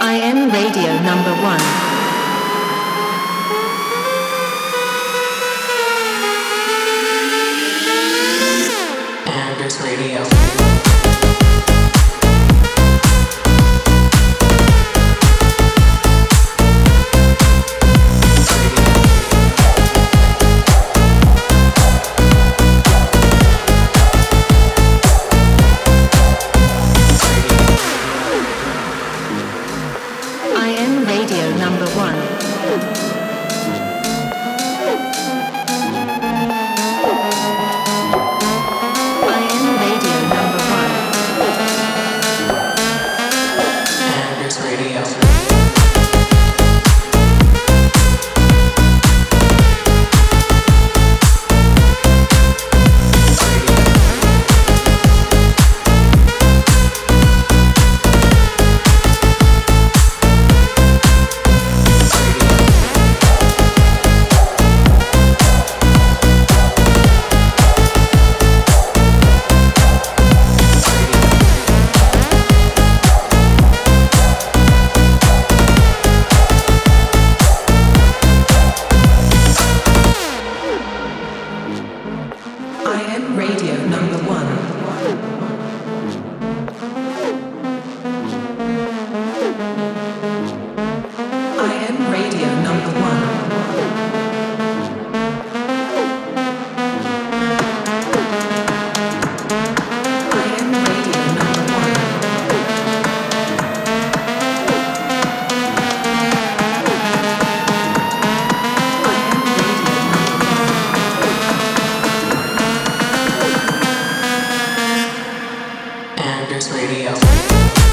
I am radio number one. Radio number one. Defenders Radio.